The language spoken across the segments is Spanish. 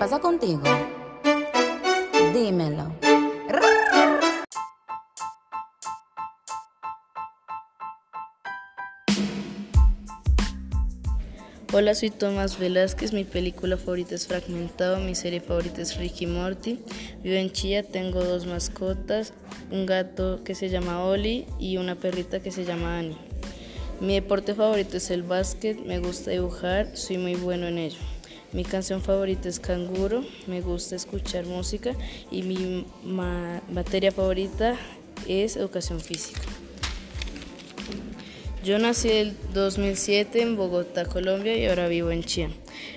pasa contigo? Dímelo. Hola, soy Tomás Velázquez, mi película favorita es Fragmentado, mi serie favorita es Ricky Morty. Vivo en Chía, tengo dos mascotas, un gato que se llama Oli y una perrita que se llama Annie. Mi deporte favorito es el básquet, me gusta dibujar, soy muy bueno en ello. Mi canción favorita es Canguro, me gusta escuchar música y mi materia favorita es educación física. Yo nací en 2007 en Bogotá, Colombia y ahora vivo en Chía.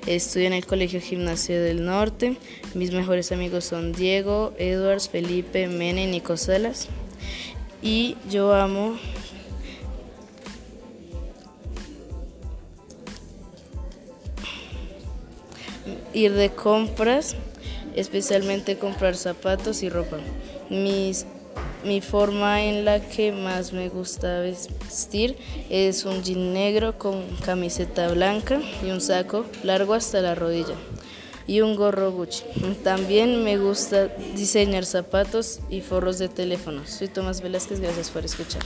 Estudio en el Colegio Gimnasia del Norte. Mis mejores amigos son Diego, Edwards, Felipe, Mene y Nico Salas. Y yo amo ir de compras, especialmente comprar zapatos y ropa. Mis, mi forma en la que más me gusta vestir es un jean negro con camiseta blanca y un saco largo hasta la rodilla y un gorro Gucci. También me gusta diseñar zapatos y forros de teléfono. Soy Tomás Velázquez, gracias por escuchar.